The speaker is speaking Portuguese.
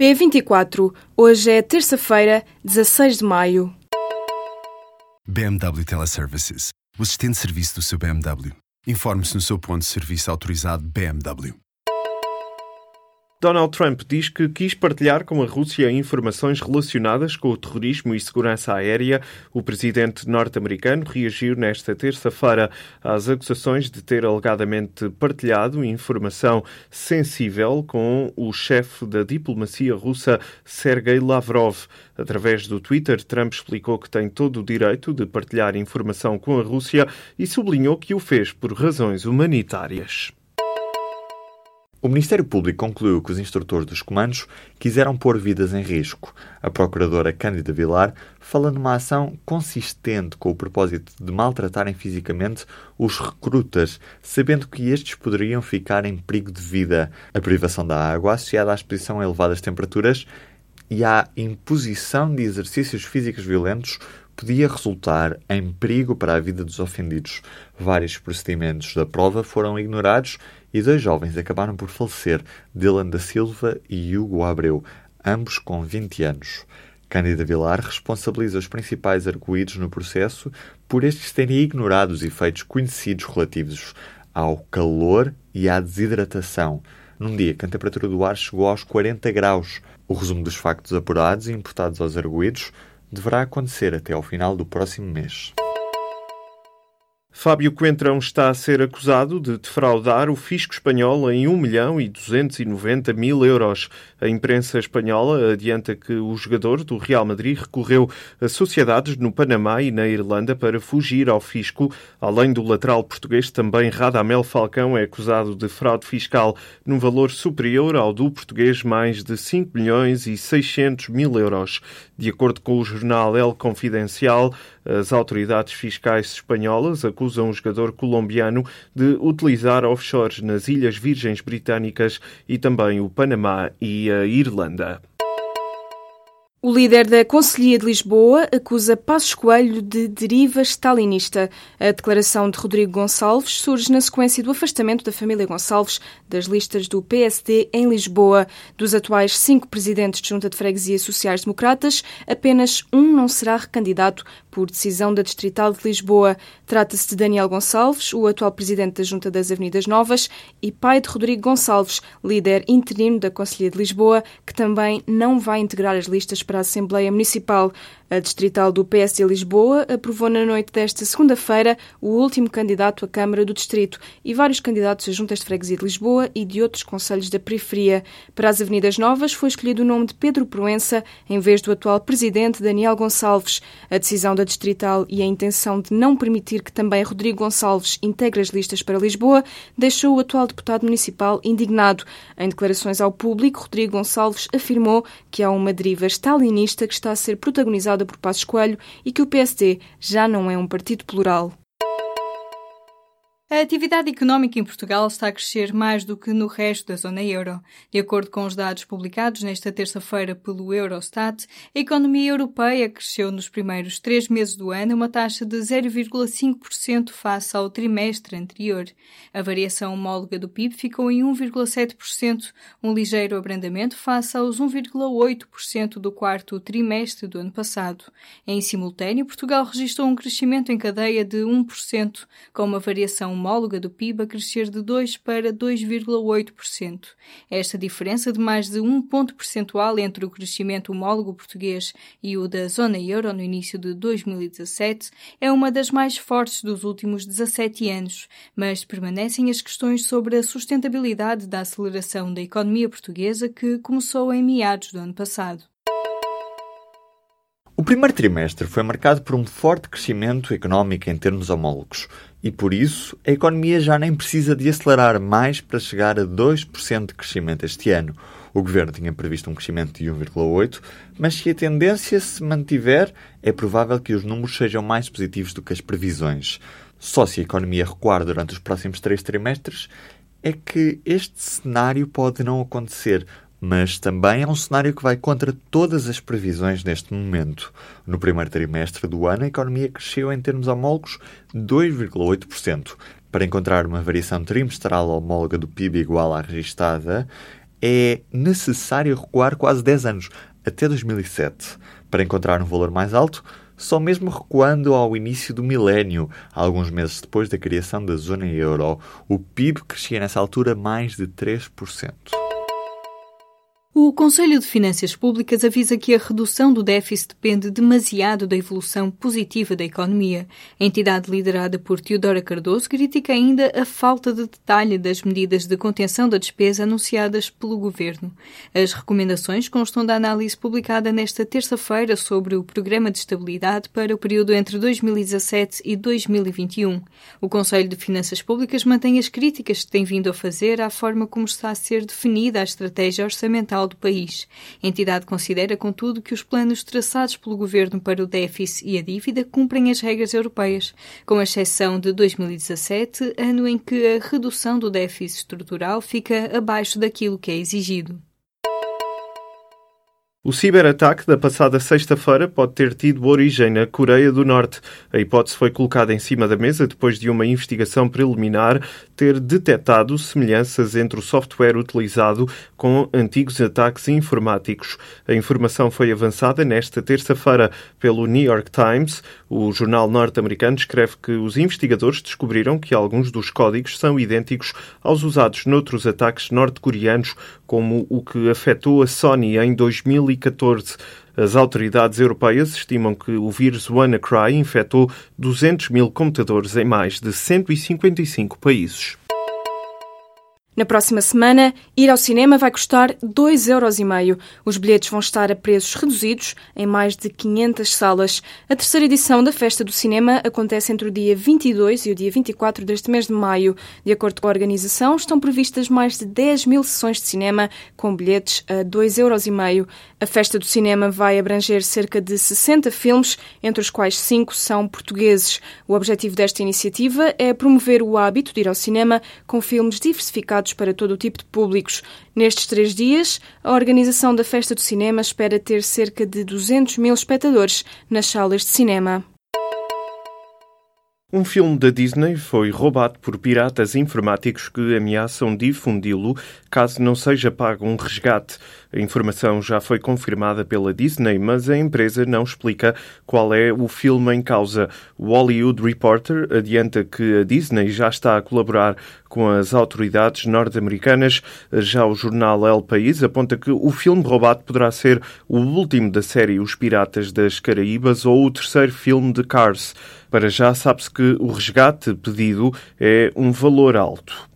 P24. Hoje é terça-feira, 16 de maio. BMW Teleservices. O assistente de serviço do seu BMW. Informe-se no seu ponto de serviço autorizado BMW. Donald Trump diz que quis partilhar com a Rússia informações relacionadas com o terrorismo e segurança aérea. O presidente norte-americano reagiu nesta terça-feira às acusações de ter alegadamente partilhado informação sensível com o chefe da diplomacia russa, Sergei Lavrov. Através do Twitter, Trump explicou que tem todo o direito de partilhar informação com a Rússia e sublinhou que o fez por razões humanitárias. O Ministério Público concluiu que os instrutores dos comandos quiseram pôr vidas em risco. A procuradora Cândida Vilar fala numa ação consistente com o propósito de maltratarem fisicamente os recrutas, sabendo que estes poderiam ficar em perigo de vida. A privação da água, associada à exposição a elevadas temperaturas e à imposição de exercícios físicos violentos, podia resultar em perigo para a vida dos ofendidos. Vários procedimentos da prova foram ignorados e dois jovens acabaram por falecer, Dylan da Silva e Hugo Abreu, ambos com 20 anos. Cândida Vilar responsabiliza os principais arguídos no processo por estes terem ignorado os efeitos conhecidos relativos ao calor e à desidratação, num dia que a temperatura do ar chegou aos 40 graus. O resumo dos factos apurados e imputados aos arguídos deverá acontecer até ao final do próximo mês. Fábio Coentrão está a ser acusado de defraudar o fisco espanhol em 1 milhão e 290 mil euros. A imprensa espanhola adianta que o jogador do Real Madrid recorreu a sociedades no Panamá e na Irlanda para fugir ao fisco. Além do lateral português, também Radamel Falcão é acusado de fraude fiscal num valor superior ao do português, mais de 5 milhões e 600 mil euros. De acordo com o jornal El Confidencial, as autoridades fiscais espanholas acusam o jogador colombiano de utilizar offshores nas Ilhas Virgens Britânicas e também o Panamá e a Irlanda. O líder da Conselhia de Lisboa acusa Passos Coelho de deriva stalinista. A declaração de Rodrigo Gonçalves surge na sequência do afastamento da família Gonçalves das listas do PSD em Lisboa. Dos atuais cinco presidentes de Junta de Freguesia Sociais-Democratas, apenas um não será recandidato por decisão da Distrital de Lisboa. Trata-se de Daniel Gonçalves, o atual presidente da Junta das Avenidas Novas, e pai de Rodrigo Gonçalves, líder interino da Conselhia de Lisboa, que também não vai integrar as listas para a Assembleia Municipal. A Distrital do PSD Lisboa aprovou na noite desta segunda-feira o último candidato à Câmara do Distrito e vários candidatos a juntas de freguesia de Lisboa e de outros conselhos da periferia. Para as Avenidas Novas foi escolhido o nome de Pedro Proença em vez do atual presidente Daniel Gonçalves. A decisão da Distrital e a intenção de não permitir que também Rodrigo Gonçalves integre as listas para Lisboa deixou o atual deputado municipal indignado. Em declarações ao público, Rodrigo Gonçalves afirmou que há uma deriva stalinista que está a ser protagonizada por Passos Coelho e que o PSD já não é um partido plural. A atividade económica em Portugal está a crescer mais do que no resto da zona euro. De acordo com os dados publicados nesta terça-feira pelo Eurostat, a economia europeia cresceu nos primeiros três meses do ano uma taxa de 0,5% face ao trimestre anterior. A variação homóloga do PIB ficou em 1,7%, um ligeiro abrandamento face aos 1,8% do quarto trimestre do ano passado. Em simultâneo, Portugal registrou um crescimento em cadeia de 1%, com uma variação homóloga do PIB a crescer de 2 para 2,8%. Esta diferença de mais de um ponto percentual entre o crescimento homólogo português e o da zona euro no início de 2017 é uma das mais fortes dos últimos 17 anos, mas permanecem as questões sobre a sustentabilidade da aceleração da economia portuguesa que começou em meados do ano passado. O primeiro trimestre foi marcado por um forte crescimento económico em termos homólogos e, por isso, a economia já nem precisa de acelerar mais para chegar a 2% de crescimento este ano. O governo tinha previsto um crescimento de 1,8%, mas se a tendência se mantiver, é provável que os números sejam mais positivos do que as previsões. Só se a economia recuar durante os próximos três trimestres é que este cenário pode não acontecer, mas também é um cenário que vai contra todas as previsões neste momento. No primeiro trimestre do ano, a economia cresceu em termos homólogos 2,8%. Para encontrar uma variação trimestral homóloga do PIB igual à registada, é necessário recuar quase 10 anos, até 2007. Para encontrar um valor mais alto, só mesmo recuando ao início do milénio, alguns meses depois da criação da zona euro, o PIB crescia nessa altura mais de 3%. O Conselho de Finanças Públicas avisa que a redução do déficit depende demasiado da evolução positiva da economia. A entidade liderada por Teodora Cardoso critica ainda a falta de detalhe das medidas de contenção da despesa anunciadas pelo governo. As recomendações constam da análise publicada nesta terça-feira sobre o Programa de Estabilidade para o período entre 2017 e 2021. O Conselho de Finanças Públicas mantém as críticas que tem vindo a fazer à forma como está a ser definida a estratégia orçamental do país. A entidade considera, contudo, que os planos traçados pelo governo para o déficit e a dívida cumprem as regras europeias, com exceção de 2017, ano em que a redução do déficit estrutural fica abaixo daquilo que é exigido. O ciberataque da passada sexta-feira pode ter tido origem na Coreia do Norte. A hipótese foi colocada em cima da mesa depois de uma investigação preliminar ter detectado semelhanças entre o software utilizado com antigos ataques informáticos. A informação foi avançada nesta terça-feira pelo New York Times. O jornal norte-americano escreve que os investigadores descobriram que alguns dos códigos são idênticos aos usados noutros ataques norte-coreanos, como o que afetou a Sony em 2000 2014. As autoridades europeias estimam que o vírus WannaCry infectou 200 mil computadores em mais de 155 países. Na próxima semana, ir ao cinema vai custar 2,5 euros. Os bilhetes vão estar a preços reduzidos em mais de 500 salas. A terceira edição da Festa do Cinema acontece entre o dia 22 e o dia 24 deste mês de maio. De acordo com a organização, estão previstas mais de 10 mil sessões de cinema com bilhetes a 2,5 euros. A Festa do Cinema vai abranger cerca de 60 filmes, entre os quais 5 são portugueses. O objetivo desta iniciativa é promover o hábito de ir ao cinema com filmes diversificados para todo o tipo de públicos. Nestes três dias, a organização da Festa do Cinema espera ter cerca de 200 mil espectadores nas salas de cinema. Um filme da Disney foi roubado por piratas informáticos que ameaçam difundi-lo caso não seja pago um resgate. A informação já foi confirmada pela Disney, mas a empresa não explica qual é o filme em causa. O Hollywood Reporter adianta que a Disney já está a colaborar com as autoridades norte-americanas. Já o jornal El País aponta que o filme roubado poderá ser o último da série Os Piratas das Caraíbas ou o terceiro filme de Cars. Para já sabe-se que o resgate pedido é um valor alto.